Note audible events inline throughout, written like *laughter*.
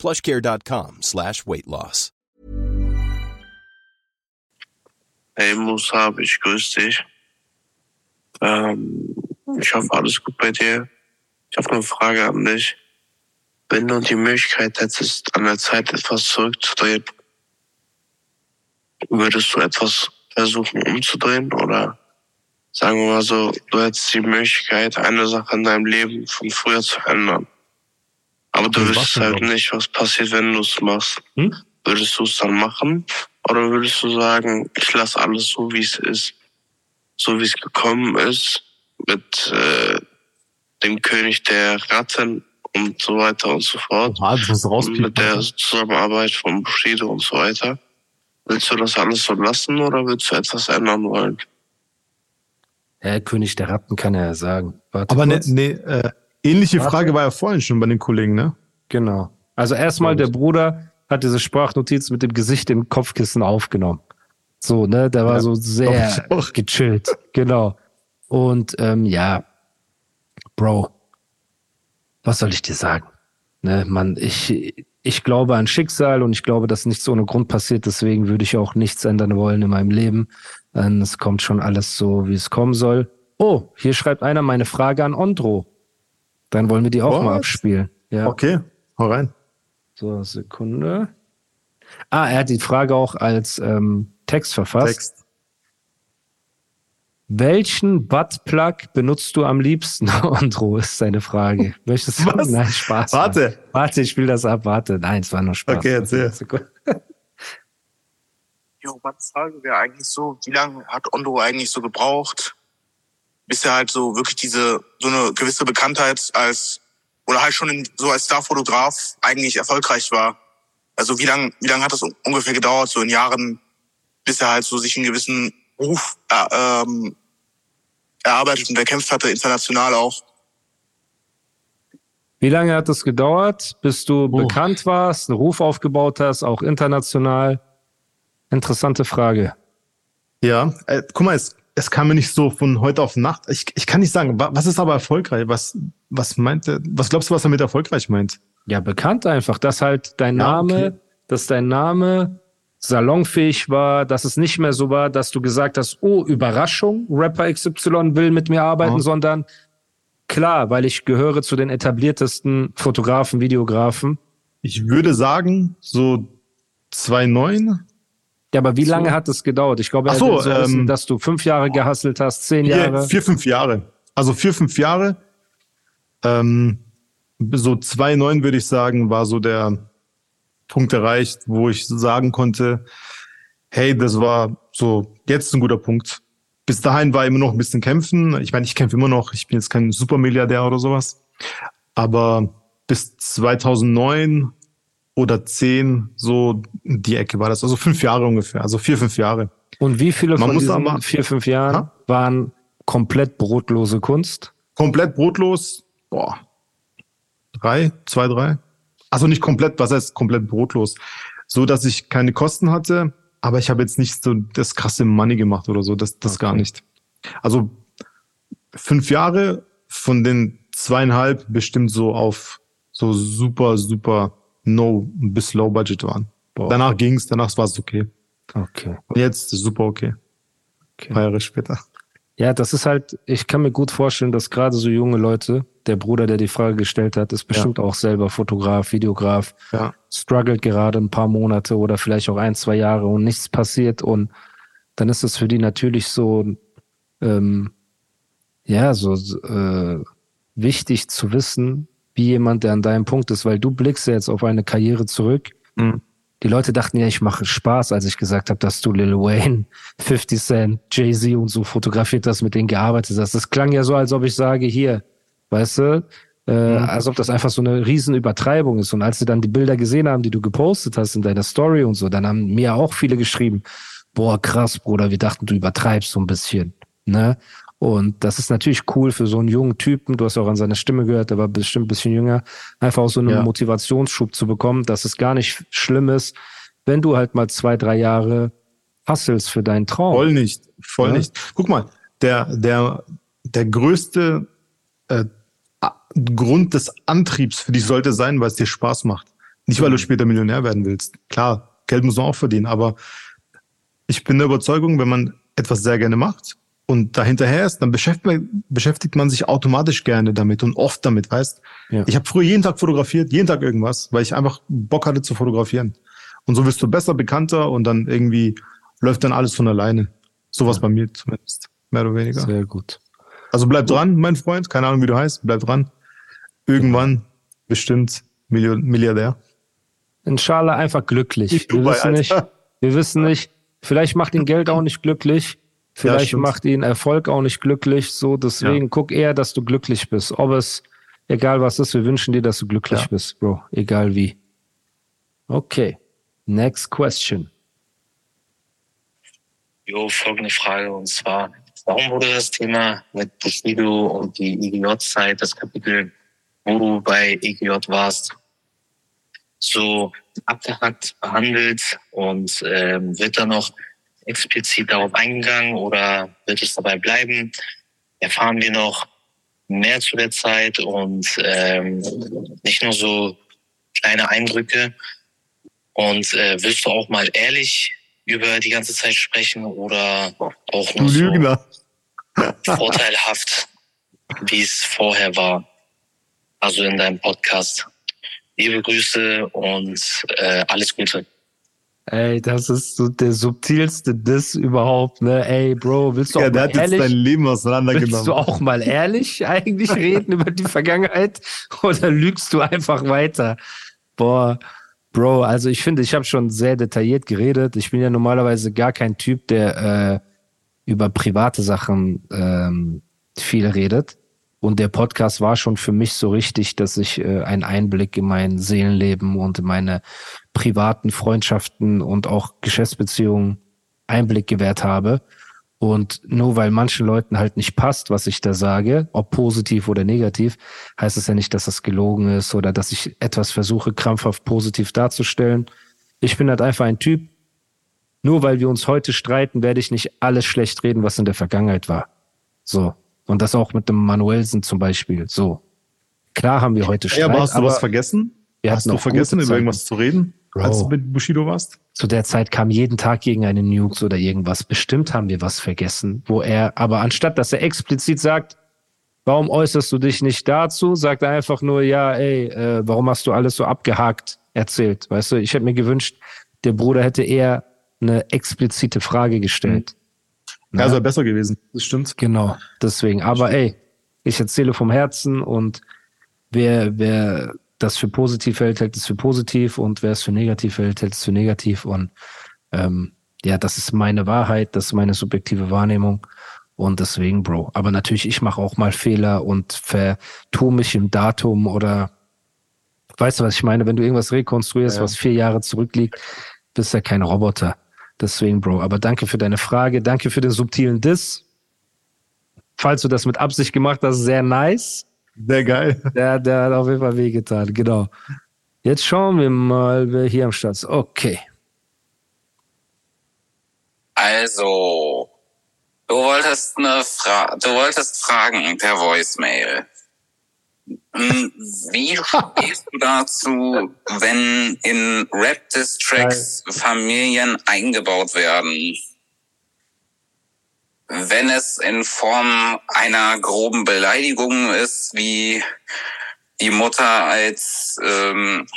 plushcare.com slash weight loss. Hey Musa, ich grüße dich. Ähm, ich hoffe, alles gut bei dir. Ich habe eine Frage an dich. Wenn du die Möglichkeit hättest, an der Zeit etwas zurückzudrehen, würdest du etwas versuchen umzudrehen oder sagen wir mal so, du hättest die Möglichkeit, eine Sache in deinem Leben von früher zu ändern. Aber du denn halt nicht, was passiert, wenn du es machst. Hm? Würdest du es dann machen? Oder würdest du sagen, ich lasse alles so, wie es ist? So wie es gekommen ist, mit äh, dem König der Ratten und so weiter und so fort. Ah, das rauspiepen. mit der Zusammenarbeit von Bushido und so weiter. Willst du das alles so lassen oder willst du etwas ändern wollen? Herr König der Ratten kann er ja sagen. Warte Aber ne, ne, äh, ähnliche. Frage war ja vorhin schon bei den Kollegen, ne? Genau. Also erstmal, der Bruder hat diese Sprachnotiz mit dem Gesicht im Kopfkissen aufgenommen. So, ne, der war Ja, so sehr gechillt. Genau. Und ähm, ja, Bro, was soll ich dir sagen? Ne, man, ich, ich glaube an Schicksal und ich glaube, dass nichts ohne Grund passiert. Deswegen würde ich auch nichts ändern wollen in meinem Leben. Es kommt schon alles so, wie es kommen soll. Oh, hier schreibt einer meine Frage an Ondro. Dann wollen wir die auch mal What? abspielen. Ja. Okay, hau rein. So, Sekunde. Ah, er hat die Frage auch als ähm, Text verfasst. Text. Welchen Buttplug benutzt du am liebsten? *laughs* Andro ist seine Frage. *laughs* Möchtest du? Was? Nein, Spaß. Warte. Mann. Warte, ich spiele das ab. Warte. Nein, es war nur Spaß. Okay, erzähl. *laughs* Jo, meine Frage wäre eigentlich so, wie lange hat Ondo eigentlich so gebraucht, bis er halt so wirklich diese, so eine gewisse Bekanntheit als, oder halt schon in, so als Starfotograf eigentlich erfolgreich war? Also wie lange, wie lange hat das un- ungefähr gedauert, so in Jahren, bis er halt so sich einen gewissen Ruf äh, ähm, erarbeitet und erkämpft hatte, international auch? Wie lange hat es gedauert, bis du bekannt warst, einen Ruf aufgebaut hast, auch international? Interessante Frage. Ja, äh, guck mal, es, es kam mir nicht so von heute auf Nacht. Ich, ich kann nicht sagen, wa- was ist aber erfolgreich? Was, was meint er, was glaubst du, was er mit erfolgreich meint? Ja, bekannt einfach, dass halt dein Ja, Name, okay. dass dein Name salonfähig war, dass es nicht mehr so war, dass du gesagt hast, oh, Überraschung, Rapper XY will mit mir arbeiten, Ja. sondern klar, weil ich gehöre zu den etabliertesten Fotografen, Videografen. Ich würde sagen, so 2,9. Ja, aber wie So. lange hat es gedauert? Ich glaube, so, so wissen, ähm, dass du fünf Jahre gehasselt hast, zehn Vier, Jahre. vier, fünf Jahre. Also vier, fünf Jahre. Ähm, so 2,9 würde ich sagen, war so der Punkt erreicht, wo ich sagen konnte, hey, das war so jetzt ein guter Punkt. Bis dahin war immer noch ein bisschen kämpfen. Ich meine, ich kämpfe immer noch. Ich bin jetzt kein Supermilliardär oder sowas. Aber bis 2009 oder 10, so die Ecke war das. Also fünf Jahre ungefähr. Also vier, fünf Jahre. Und wie viele Man von diesen aber- vier, fünf Jahren Ja? waren komplett brotlose Kunst? komplett brotlos. Boah. Drei, zwei, drei. Also nicht komplett, was heißt komplett brotlos? So, dass ich keine Kosten hatte, aber ich habe jetzt nicht so das krasse Money gemacht oder so, das, das gar Okay. nicht. Also fünf Jahre von den zweieinhalb bestimmt so auf so super, super no bis low budget waren. Boah. Danach ging's, danach war es okay. Okay. Und jetzt ist super okay. okay. Ein paar Jahre später. Ja, das ist halt, ich kann mir gut vorstellen, dass gerade so junge Leute, der Bruder, der die Frage gestellt hat, ist bestimmt auch selber Fotograf, Videograf, Ja. struggelt gerade ein paar Monate oder vielleicht auch ein, zwei Jahre und nichts passiert und dann ist es für die natürlich so, ähm, ja, so äh, wichtig zu wissen, wie jemand, der an deinem Punkt ist, weil du blickst ja jetzt auf eine Karriere zurück. Mhm. Die Leute dachten ja, ich mache Spaß, als ich gesagt habe, dass du Lil Wayne, 50 Cent, Jay-Z und so fotografiert hast, mit denen gearbeitet hast. Das klang ja so, als ob ich sage, hier, weißt du, Äh, mhm. Als ob das einfach so eine Riesenübertreibung ist. Und als sie dann die Bilder gesehen haben, die du gepostet hast in deiner Story und so, dann haben mir auch viele geschrieben, boah, krass, Bruder, wir dachten, du übertreibst so ein bisschen. Ne? Und das ist natürlich cool für so einen jungen Typen. Du hast auch an seiner Stimme gehört, der war bestimmt ein bisschen jünger. Einfach auch so einen ja. Motivationsschub zu bekommen, dass es gar nicht schlimm ist, wenn du halt mal zwei, drei Jahre hasselst für deinen Traum. Voll nicht, voll ja? nicht. Guck mal, der, der, der größte äh, Grund des Antriebs für dich sollte sein, weil es dir Spaß macht. Nicht, weil du mhm. später Millionär werden willst. Klar, Geld muss man auch verdienen, aber ich bin der Überzeugung, wenn man etwas sehr gerne macht und dahinterher ist, dann beschäftigt, beschäftigt man sich automatisch gerne damit und oft damit, weißt? Ja. Ich habe früher jeden Tag fotografiert, jeden Tag irgendwas, weil ich einfach Bock hatte zu fotografieren. Und so wirst du besser, bekannter und dann irgendwie läuft dann alles von alleine. Sowas ja. bei mir zumindest, mehr oder weniger. Sehr gut. Also bleib dran, mein Freund. Keine Ahnung, wie du heißt. Bleib dran. Irgendwann bestimmt Milliardär. Inshallah einfach glücklich. Wir wissen nicht. Wir wissen nicht. Vielleicht macht ihn Geld auch nicht glücklich. Vielleicht ja, macht ihn Erfolg auch nicht glücklich. So, deswegen ja. guck eher, dass du glücklich bist. Ob es, egal was ist, wir wünschen dir, dass du glücklich ja. bist, Bro. Egal wie. Okay. Next question. Jo, folgende Frage und zwar, warum wurde das Thema mit Bushido und die EGJ-Zeit, das Kapitel, wo du bei EGJ warst, so abgehackt behandelt und ähm, wird da noch explizit darauf eingegangen oder wird es dabei bleiben? Erfahren wir noch mehr zu der Zeit und ähm, nicht nur so kleine Eindrücke? Und äh, willst du auch mal ehrlich über die ganze Zeit sprechen oder auch nur so *laughs* vorteilhaft, wie es vorher war? Also in deinem Podcast. Liebe Grüße und äh, alles Gute. Ey, das ist so der subtilste Diss überhaupt, ne? Ey, Bro, willst du auch ja, der mal hat ehrlich, jetzt dein Leben auseinandergenommen. Willst du auch mal ehrlich eigentlich *laughs* reden über die Vergangenheit oder lügst du einfach weiter? Boah, Bro, also ich finde, ich habe schon sehr detailliert geredet. Ich bin ja normalerweise gar kein Typ, der äh, über private Sachen ähm, viel redet. Und der Podcast war schon für mich so richtig, dass ich äh, einen Einblick in mein Seelenleben und in meine privaten Freundschaften und auch Geschäftsbeziehungen Einblick gewährt habe. Und nur weil manchen Leuten halt nicht passt, was ich da sage, ob positiv oder negativ, heißt es ja nicht, dass das gelogen ist oder dass ich etwas versuche, krampfhaft positiv darzustellen. Ich bin halt einfach ein Typ. Nur weil wir uns heute streiten, werde ich nicht alles schlecht reden, was in der Vergangenheit war. So. Und das auch mit dem Manuelsen zum Beispiel. So. Klar haben wir heute Streit. Ja, aber hast du was vergessen? hast du vergessen, über irgendwas zu reden, Bro. als du mit Bushido warst? Zu der Zeit kam jeden Tag gegen eine Nukes oder irgendwas. Bestimmt haben wir was vergessen, wo er, aber anstatt dass er explizit sagt, warum äußerst du dich nicht dazu, sagt er einfach nur, ja, ey, äh, warum hast du alles so abgehakt erzählt? Weißt du, ich hätte mir gewünscht, der Bruder hätte eher eine explizite Frage gestellt. Ja, also besser gewesen. Das stimmt. Genau, deswegen. Aber ey, ich erzähle vom Herzen und wer, wer das für positiv hält, hält es für positiv und wer es für negativ hält, hält es für negativ. Und ähm, ja, das ist meine Wahrheit, das ist meine subjektive Wahrnehmung. Und deswegen, Bro. Aber natürlich, ich mache auch mal Fehler und vertue mich im Datum oder weißt du, was ich meine? Wenn du irgendwas rekonstruierst, ja. was vier Jahre zurückliegt, bist du ja kein Roboter. Deswegen, Bro. Aber danke für deine Frage. Danke für den subtilen Diss. Falls du das mit Absicht gemacht hast, sehr nice. Sehr geil. Der, der hat auf jeden Fall wehgetan, genau. Jetzt schauen wir mal, wer hier am Start ist. Okay. Also, du wolltest eine Fra du wolltest fragen per Voicemail. Hm, wie *laughs* stehst du dazu, wenn in Rap-Distracks Familien eingebaut werden? Wenn es in Form einer groben Beleidigung ist, wie die Mutter als ähm,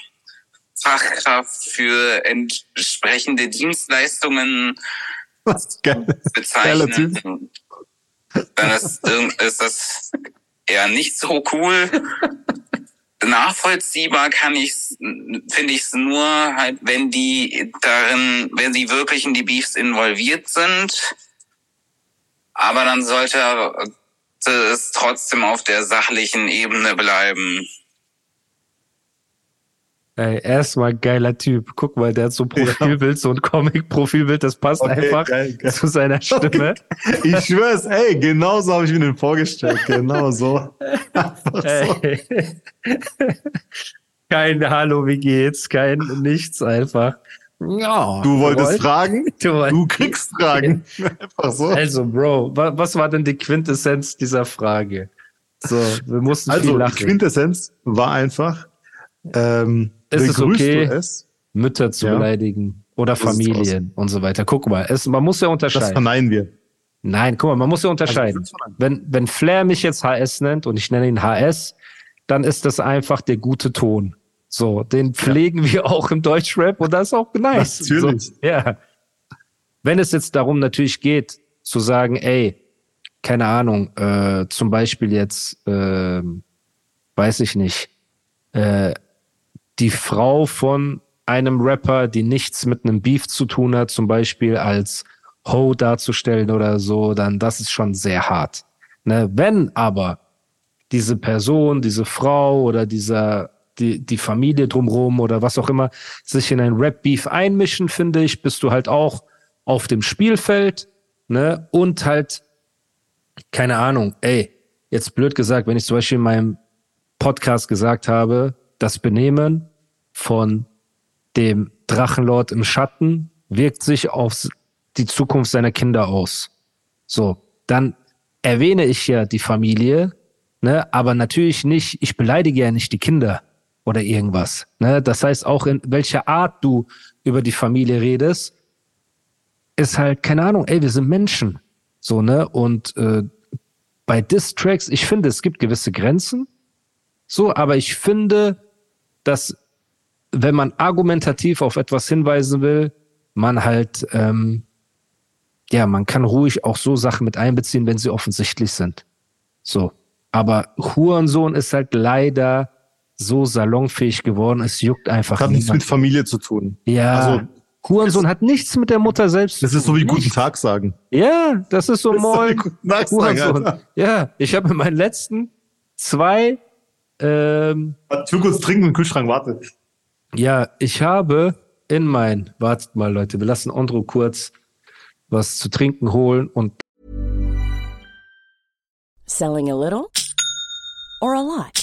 Fachkraft für entsprechende Dienstleistungen bezeichnet, dann ist, ist das eher nicht so cool. Nachvollziehbar kann ich, finde ich es nur halt, wenn die darin, wenn sie wirklich in die Beefs involviert sind. Aber dann sollte es trotzdem auf der sachlichen Ebene bleiben. Ey, erstmal geiler Typ. Guck mal, der hat so ein Profilbild, so ein Comic-Profilbild, das passt Okay, einfach geil, geil. zu seiner Stimme. *laughs* Ich schwör's, ey, genau so habe ich mir den vorgestellt. Genau so. *laughs* Einfach so. Kein Hallo, wie geht's? Kein nichts einfach. Ja, Du wolltest wollt- fragen, *laughs* Du wolltest- du kriegst Fragen. *laughs* Einfach so. Also, Bro, wa was war denn die Quintessenz dieser Frage? So, wir mussten viel Also, die lachen. Quintessenz war einfach, ähm, Ist es okay? es? Mütter zu Ja. beleidigen oder. Familien und so weiter. Guck mal, es, man muss ja Das unterscheiden. verneinen wir. Nein, guck mal, man muss ja unterscheiden. Also, das wenn, wenn Flair mich jetzt HS nennt und ich nenne ihn HS, dann ist das einfach der gute Ton. So, den pflegen wir auch im Deutschrap und das ist auch nice. Natürlich. So, ja. Wenn es jetzt darum natürlich geht, zu sagen, ey, keine Ahnung, äh, zum Beispiel jetzt, ähm, weiß ich nicht, äh, die Frau von einem Rapper, die nichts mit einem Beef zu tun hat, zum Beispiel als Ho darzustellen oder so, dann das ist schon sehr hart. Ne? Wenn aber diese Person, diese Frau oder dieser die, die Familie drumherum oder was auch immer sich in ein Rap-Beef einmischen, finde ich, bist du halt auch auf dem Spielfeld, ne? Und halt, keine Ahnung, ey, jetzt blöd gesagt, wenn ich zum Beispiel in meinem Podcast gesagt habe, das Benehmen von dem Drachenlord im Schatten wirkt sich auf die Zukunft seiner Kinder aus. So, dann erwähne ich ja die Familie, ne, aber natürlich nicht, ich beleidige ja nicht die Kinder oder irgendwas. Ne? Das heißt, auch in welcher Art du über die Familie redest, ist halt, keine Ahnung, ey, wir sind Menschen. So, ne? Und äh, bei Diss-Tracks, ich finde, es gibt gewisse Grenzen. So, aber ich finde, dass wenn man argumentativ auf etwas hinweisen will, man halt, ähm, ja, man kann ruhig auch so Sachen mit einbeziehen, wenn sie offensichtlich sind. So. Aber Hurensohn ist halt leider so salonfähig geworden, es juckt einfach Das hat nichts mit. Familie zu tun. Ja, Also, Hurensohn hat nichts mit der Mutter selbst zu Das ist so wie tun. guten Tag sagen. Ja, das ist so Das ist so moin. guten Tag sagen, Hurensohn. Alter. Ja, ich habe in meinen letzten zwei, ähm, Ich will kurz trinken im Kühlschrank, warte. ja, ich habe in mein, wartet mal Leute, wir lassen Andro kurz was zu trinken holen und Selling a little or a lot?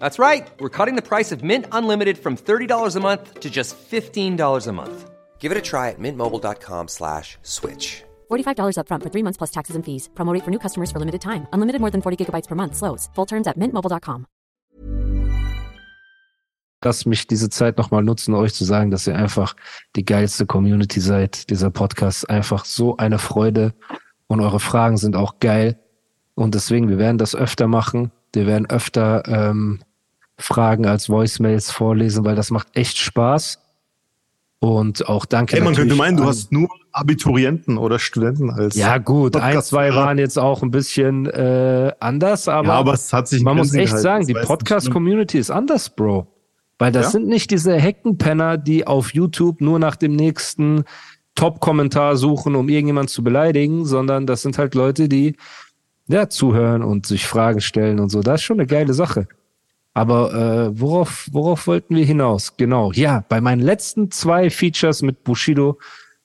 That's right. We're cutting the price of Mint Unlimited from $30 a month to just $15 a month. Give it a try at mintmobile.com slash switch. $45 upfront for three months plus taxes and fees. Promo rate for new customers for limited time. Unlimited more than 40 gigabytes per month. Slows. Full terms at mintmobile.com. lass mich diese Zeit nochmal nutzen, euch zu sagen, dass ihr einfach die geilste Community seid. Dieser Podcast ist einfach so eine Freude und eure Fragen sind auch geil. Und deswegen, wir werden das öfter machen. Wir werden öfter ähm, Fragen als Voicemails vorlesen, weil das macht echt Spaß. Und auch danke. Ey, man könnte meinen, du hast nur Abiturienten oder Studenten als. Ja, gut, ein, zwei waren jetzt auch ein bisschen äh, anders, aber, ja, aber es hat sich man muss echt gehalten, sagen, die Podcast-Community ist anders, Bro. Weil das Ja? sind nicht diese Heckenpenner, die auf YouTube nur nach dem nächsten Top-Kommentar suchen, um irgendjemand zu beleidigen, sondern das sind halt Leute, die ja zuhören und sich Fragen stellen und so. Das ist schon eine geile Sache. Aber äh, worauf, worauf wollten wir hinaus? Genau, ja, bei meinen letzten zwei Features mit Bushido,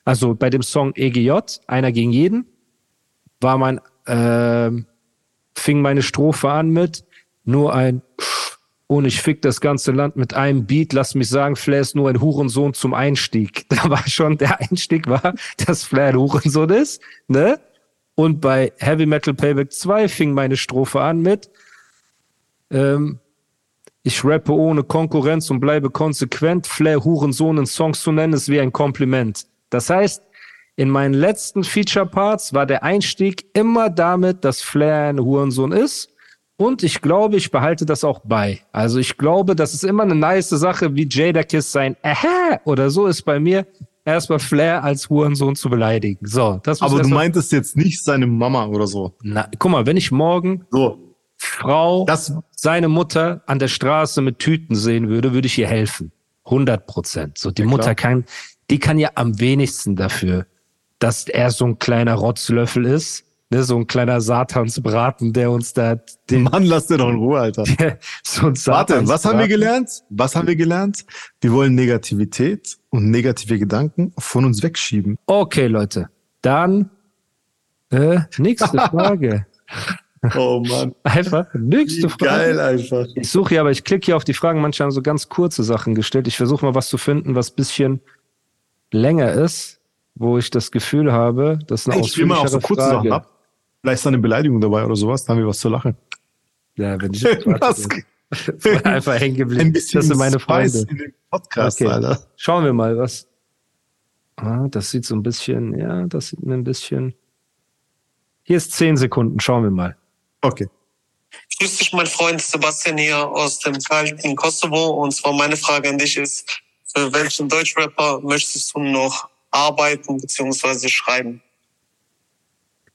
also bei dem Song EGJ, einer gegen jeden, war mein, ähm, fing meine Strophe an mit nur ein und ich fick das ganze Land mit einem Beat. Lass mich sagen, Flair ist nur ein Hurensohn zum Einstieg. *laughs* Da war schon, der Einstieg war, dass Flair ein Hurensohn ist, ne? Und bei Heavy Metal Payback 2 fing meine Strophe an mit, ähm, ich rappe ohne Konkurrenz und bleibe konsequent. Flair Hurensohn in Songs zu nennen, ist wie ein Kompliment. Das heißt, in meinen letzten Feature-Parts war der Einstieg immer damit, dass Flair ein Hurensohn ist. Und ich glaube, ich behalte das auch bei. Also ich glaube, das ist immer eine nice Sache, wie Jadakiss sein Aha oder so ist bei mir, erstmal Flair als Hurensohn zu beleidigen. So, das muss Aber du meintest jetzt nicht seine Mama oder so. Na, guck mal, wenn ich morgen So. Frau, Das, seine Mutter an der Straße mit Tüten sehen würde, würde ich ihr helfen. 100 Prozent. So, die Ja, Mutter kann, die kann ja am wenigsten dafür, dass er so ein kleiner Rotzlöffel ist, ne, so ein kleiner Satansbraten, der uns da den, Mann, lass dir doch in Ruhe, Alter. *laughs* so ein Warte, was haben wir gelernt? Was haben wir gelernt? Wir wollen Negativität und negative Gedanken von uns wegschieben. Okay, Leute, dann äh, nächste *laughs* Frage. Oh Mann. *laughs* Einfach nächste Wie Frage. geil einfach. Ich suche hier, aber ich klicke hier auf die Fragen. Manche haben so ganz kurze Sachen gestellt. Ich versuche mal was zu finden, was bisschen länger ist, wo ich das Gefühl habe, dass eine Ich will mal auch so kurze Sachen Frage. ab. Vielleicht ist da eine Beleidigung dabei oder sowas, dann haben wir was zu lachen. Ja, wenn ich *laughs* warte, *laughs* einfach hängen geblieben. Ein bisschen das sind meine Spice Freunde. in den Podcast, Okay. Alter. Schauen wir mal, was. Ah, das sieht so ein bisschen, ja, das sieht mir ein bisschen. Hier ist zehn Sekunden. Schauen wir mal. Okay. Grüß dich, mein Freund Sebastian hier aus dem kalten Kosovo. Und zwar meine Frage an dich ist, für welchen Deutschrapper möchtest du noch arbeiten bzw. schreiben?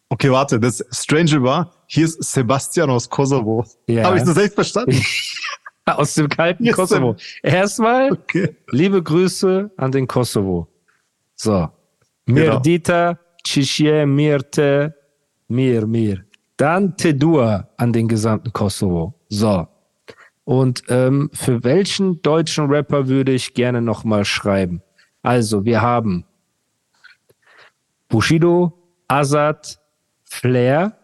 Okay, warte, das Strange war, hier ist Sebastian aus Kosovo. Ja. Habe ich das echt verstanden? *laughs* Aus dem kalten Yes, Kosovo. Erstmal Okay. liebe Grüße an den Kosovo. So. Genau. Mirdita, Cisje, Mirte, Mir, Mir. Dann Tedua an den gesamten Kosovo. So. Und ähm, für welchen deutschen Rapper würde ich gerne nochmal schreiben? Also, wir haben Bushido, Azad, Flair.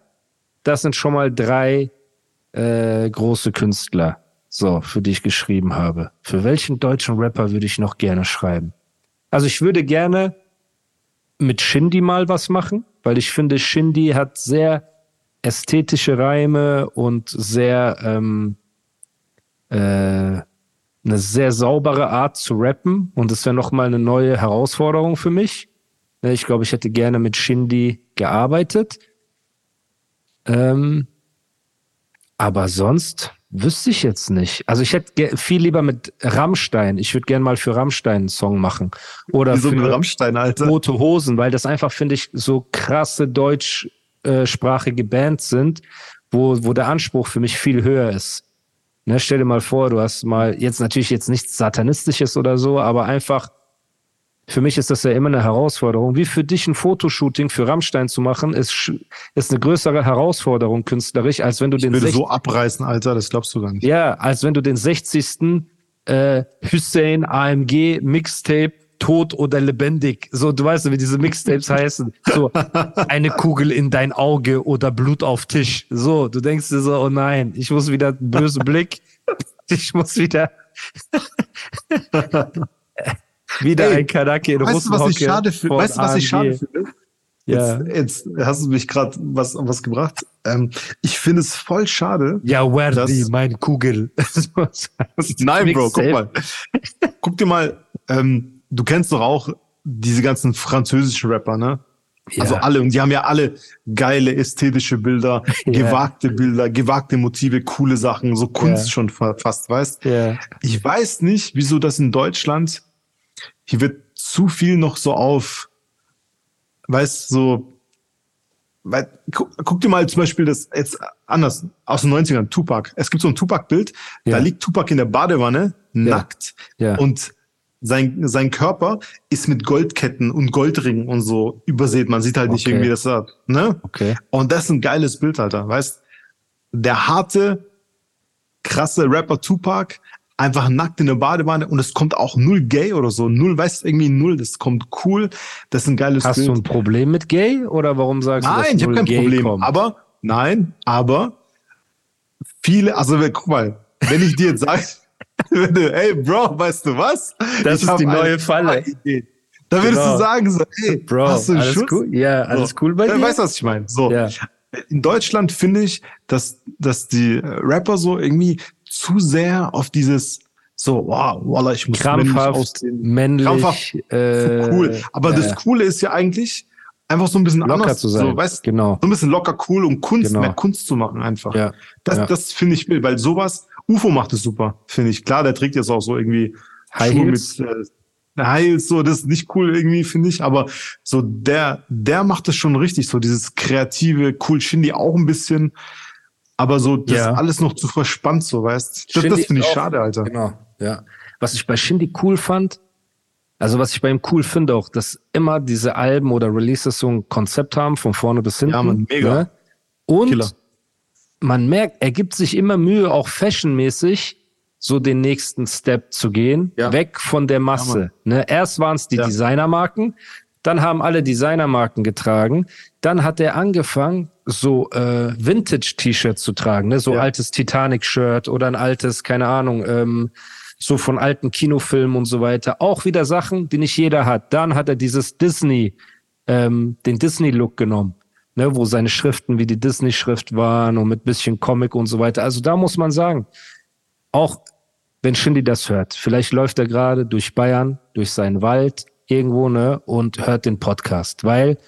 Das sind schon mal drei äh, große Künstler, so, für die ich geschrieben habe. Für welchen deutschen Rapper würde ich noch gerne schreiben? Also ich würde gerne mit Shindy mal was machen, weil ich finde, Shindy hat sehr ästhetische Reime und sehr ähm, äh, eine sehr saubere Art zu rappen und das wäre noch mal eine neue Herausforderung für mich. Ne, Ich glaube, ich hätte gerne mit Shindy gearbeitet. Ähm, aber sonst wüsste ich jetzt nicht. Also ich hätte viel lieber mit Rammstein. Ich würde gerne mal für Rammstein einen Song machen. Oder Wieso für mit Rammstein, Alter? Rote Hosen, weil das einfach, finde ich, so krasse deutschsprachige Bands sind, wo, wo der Anspruch für mich viel höher ist. Ne, stell dir mal vor, du hast mal, jetzt natürlich jetzt nichts Satanistisches oder so, aber einfach, für mich ist das ja immer eine Herausforderung. Wie für dich ein Fotoshooting für Rammstein zu machen, ist, ist eine größere Herausforderung künstlerisch, als wenn du Ich den würde 60 so abreißen, Alter, das glaubst du gar nicht. ja, als wenn du den 60. Äh, Hussein AMG Mixtape tot oder lebendig. So, du weißt, wie diese Mixtapes heißen. So, *laughs* eine Kugel in dein Auge oder Blut auf Tisch. So, du denkst dir so, oh nein, ich muss wieder einen bösen *laughs* Blick. Ich muss wieder *laughs* wieder Ey, ein Kanake in Weißt du, was ich schade finde? Weißt du, was ich schade finde? Ja. Jetzt, jetzt hast du mich gerade was, was gebracht. Ähm, ich finde es voll schade. Ja, Verdi, Das- mein Kugel. Nein, Bro, guck mal. Guck dir mal, ähm, du kennst doch auch diese ganzen französischen Rapper, ne? Ja. Also alle, und die haben ja alle geile ästhetische Bilder, *laughs* Ja. gewagte Bilder, gewagte Motive, coole Sachen, so Kunst Ja. schon fa- fast, weißt? Ja. Ich weiß nicht, wieso das in Deutschland, hier wird zu viel noch so auf, weißt so, weil, guck, guck dir mal zum Beispiel das jetzt anders aus den 90ern, Tupac. Es gibt so ein Tupac-Bild, da liegt Tupac in der Badewanne, nackt, Ja. und sein, sein Körper ist mit Goldketten und Goldringen und so übersät. Man sieht halt nicht Okay. irgendwie, dass er, ne? Okay. Und das ist ein geiles Bild, Alter. Weißt, der harte, krasse Rapper Tupac, einfach nackt in der Badewanne und es kommt auch null gay oder so. Null, weißt du, irgendwie null. Das kommt cool. Das ist ein geiles Hast Bild. du ein Problem mit Gay oder warum sagst du, dass Nein, ich habe kein Problem. kommt? Aber, nein, aber viele, also guck mal, wenn ich dir jetzt sage, *laughs* ey Bro, weißt du was? Das Ich ist die neue Falle. Idee. Da würdest Genau. du sagen, so, ey, Bro, hast du einen alles Schuss? cool? Ja, alles So. cool bei dir? Weißt du, was ich meine? So. Ja. In Deutschland finde ich, dass, dass die äh, Rapper so irgendwie zu sehr auf dieses so, wow, Wallah, ich muss Krampfhaft, aussehen. männlich, Krampfhaft, äh, cool. Aber ja, das. Coole ist ja eigentlich, einfach so ein bisschen Locker anders zu sein. So, weißt, Genau. So ein bisschen locker cool und Kunst, Genau. mehr Kunst zu machen einfach. Ja, Das, ja. das finde ich will, weil sowas, UFO macht es super, finde ich. Klar, der trägt jetzt auch so irgendwie High Heels? mit äh, High Heels, so, das ist nicht cool irgendwie, finde ich. Aber so der, der macht es schon richtig, so dieses kreative, cool Shindy auch ein bisschen. Aber so, das Ja. ist alles noch zu verspannt, so, weißt Das, Shindy das finde ich auch- schade, Alter. Genau, ja. Was ich bei Shindy cool fand, also was ich bei ihm cool finde auch, dass immer diese Alben oder Releases so ein Konzept haben, von vorne bis hinten. Ja, Mann, mega. Ne? Und Killer. Man merkt, er gibt sich immer Mühe, auch fashionmäßig so den nächsten Step zu gehen, Ja. weg von der Masse. ne? Erst waren es die Ja. Designermarken, dann haben alle Designermarken getragen, dann hat er angefangen, so äh, Vintage-T-Shirts zu tragen, ne? so Ja. altes Titanic-Shirt oder ein altes, keine Ahnung, ähm, so von alten Kinofilmen und so weiter. Auch wieder Sachen, die nicht jeder hat. Dann hat er dieses Disney, ähm, den Disney-Look genommen, ne, wo seine Schriften wie die Disney-Schrift waren und mit bisschen Comic und so weiter. Also da muss man sagen, auch wenn Shindy das hört, vielleicht läuft er gerade durch Bayern, durch seinen Wald irgendwo, ne, und hört den Podcast, weil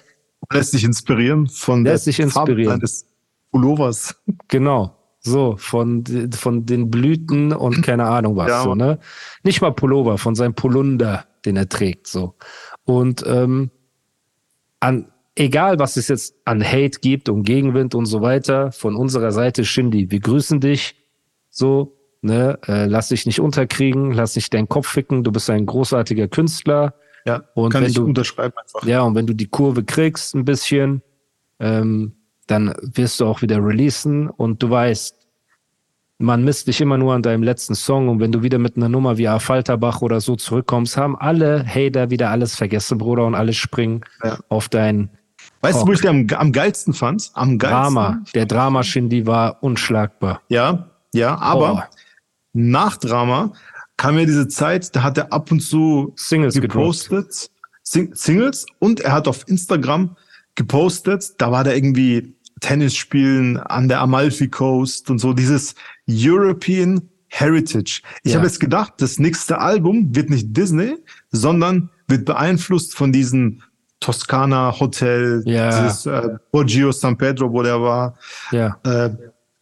Lässt sich inspirieren von Lässt sich Farbe inspirieren. seines Pullovers. *laughs* Genau. So, von, von den Blüten und keine Ahnung was, Ja, so, ne? Nicht mal Pullover, von seinem Polunder, den er trägt, so. Und, ähm, an, egal was es jetzt an Hate gibt und Gegenwind und so weiter, von unserer Seite, Shindy, wir grüßen dich, so, ne? Äh, lass dich nicht unterkriegen, lass dich deinen Kopf ficken, du bist ein großartiger Künstler. Ja, Und kann wenn ich du- unterschreiben einfach. Ja, und wenn du die Kurve kriegst ein bisschen, ähm, dann wirst du auch wieder releasen und du weißt, man misst dich immer nur an deinem letzten Song und wenn du wieder mit einer Nummer wie A. Falterbach oder so zurückkommst, haben alle Hater wieder alles vergessen, Bruder, und alle springen Ja. auf dein Weißt du, Rock. wo ich den am, am geilsten fand? Am geilsten. Drama. Der Drama-Shindy war unschlagbar. Ja, ja, aber Oh. nach Drama kam ja diese Zeit, da hat er ab und zu Singles gepostet, Sing Singles und er hat auf Instagram gepostet, da war der irgendwie Tennis spielen an der Amalfi Coast und so dieses European Heritage. Ich Ja. habe jetzt gedacht, das nächste Album wird nicht Disney, sondern wird beeinflusst von diesen Toskana Hotel, Ja. dieses äh, Poggio San Pedro, wo der war Ja. äh,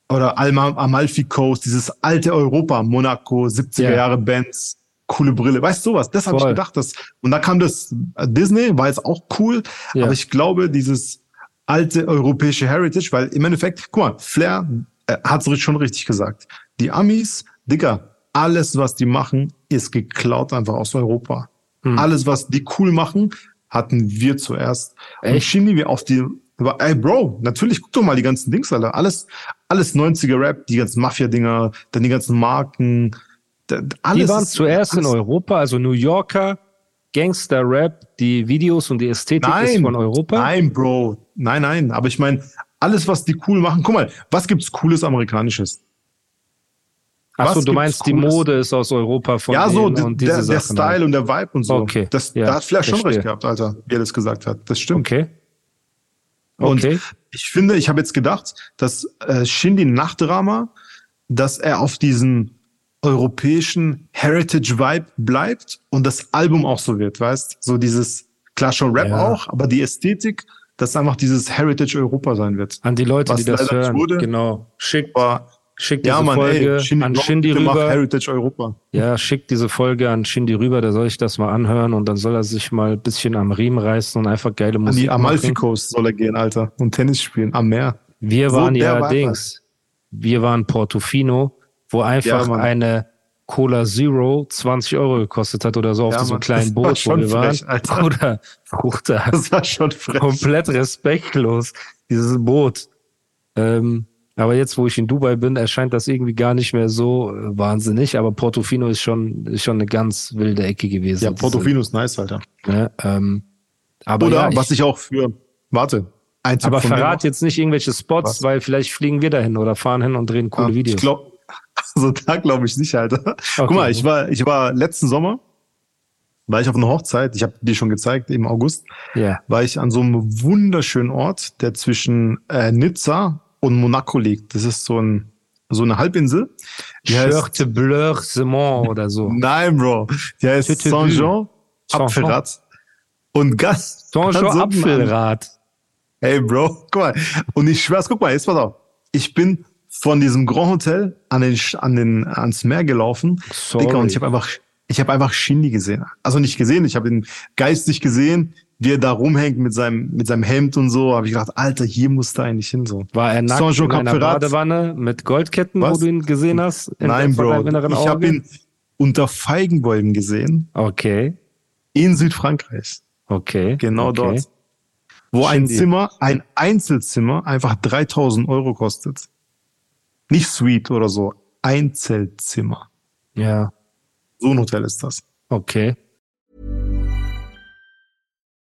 oder Alma, Amalfi Coast, dieses alte Europa, Monaco, 70er Ja. Jahre Bands, coole Brille. Weißt du sowas? Das habe ich gedacht. Das, und da kam das äh, Disney, war jetzt auch cool, aber ich glaube, dieses alte europäische Heritage, weil im Endeffekt, guck mal, Flair äh, hat es schon richtig gesagt. Die Amis, Digga, alles, was die machen, ist geklaut einfach aus Europa. Hm. Alles, was die cool machen, hatten wir zuerst. Und Echt? Shindy wir auf die, über- ey Bro, natürlich, guck doch mal die ganzen Dings, Alter. Alles, alles 90er Rap, die ganzen Mafia-Dinger, dann die ganzen Marken. da- Alles Die waren ist- zuerst in alles- Europa, also New Yorker, Gangster-Rap, die Videos und die Ästhetik ist Nein, von Europa. nein, Bro. Nein, nein. Aber ich meine, alles, was die cool machen. Guck mal, was gibt's Cooles Amerikanisches? Achso, du meinst, die Cooles? Mode ist aus Europa von ja, so, und diese der, der Sachen Style halt. und der Vibe und so. Okay, Das, ja, da hat Flair schon recht gehabt, Alter, wie er das gesagt hat. Das stimmt. Okay. Und Okay. ich finde, ich habe jetzt gedacht, dass äh, Shindy nach Drama, dass er auf diesen europäischen Heritage-Vibe bleibt und das Album auch so wird, weißt? So dieses, klar schon Rap Ja. auch, aber die Ästhetik, dass einfach dieses Heritage Europa sein wird. An die Leute, die das hören. wurde. Genau. Schickt, Schickt diese ja, Mann, Folge ey, Shindy, an Shindy rüber. Heritage Europa. Ja, schickt diese Folge an Shindy rüber, der soll sich das mal anhören und dann soll er sich mal ein bisschen am Riemen reißen und einfach geile An Musik die Amalfi machen. Coast soll er gehen, Alter. Und Tennis spielen am Meer. Wir So waren ja Vibe Dings. Wir waren Portofino, wo einfach Ja, eine Cola Zero 20 Euro gekostet hat oder so auf Ja, diesem Mann, kleinen war Boot, wo wir waren. frech, Alter. Oder, Bruder, Das war schon frech. komplett respektlos, dieses Boot. Ähm, aber jetzt, wo ich in Dubai bin, erscheint das irgendwie gar nicht mehr so äh, wahnsinnig. Aber Portofino ist schon, ist schon eine ganz wilde Ecke gewesen. Ja, Portofino ist nice, Alter. Ne, ähm, aber Oder ja, ich, was ich auch für, warte, ein Tipp aber verrat jetzt nicht irgendwelche Spots, Was? weil vielleicht fliegen wir dahin oder fahren hin und drehen coole Ja, Videos. Ich glaube, *laughs* Also da glaube ich nicht, Alter. Guck mal, ich war, ich war letzten Sommer, war ich auf einer Hochzeit, ich habe dir schon gezeigt, im August, Ja. war ich an so einem wunderschönen Ort, der zwischen äh, Nizza und Monaco liegt. Das ist so ein so eine Halbinsel. Die Bleur Semont oder so. nein, Bro. Die heißt Saint-Jean Saint-Jean. Apfelrad. Und ganz, Jean ganz unten an- Apfelrad. Ey, Bro, guck mal. Und ich schwör's, guck mal, jetzt pass auf. Ich bin von diesem Grand Hotel an den, an den, ans Meer gelaufen. Sorry. Digga, und ich habe einfach, ich habe einfach Shindy gesehen. Also nicht gesehen, ich habe ihn geistig gesehen, wie er da rumhängt mit seinem, mit seinem Hemd und so. Habe ich gedacht, Alter, hier musst du eigentlich hin, so. War er nackt Saint-Jean in einer Capferrat. Badewanne mit Goldketten, Was? wo du ihn gesehen hast? In Nein, Bro. Ich habe ihn unter Feigenbäumen gesehen, Okay, in Südfrankreich. okay. Genau okay. dort. Wo ein Shindy. Zimmer, ein Einzelzimmer einfach 3000 Euro kostet. Nicht Suite oder so. Einzelzimmer. Ja, So ein Hotel ist das. okay.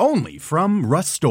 Only from Rust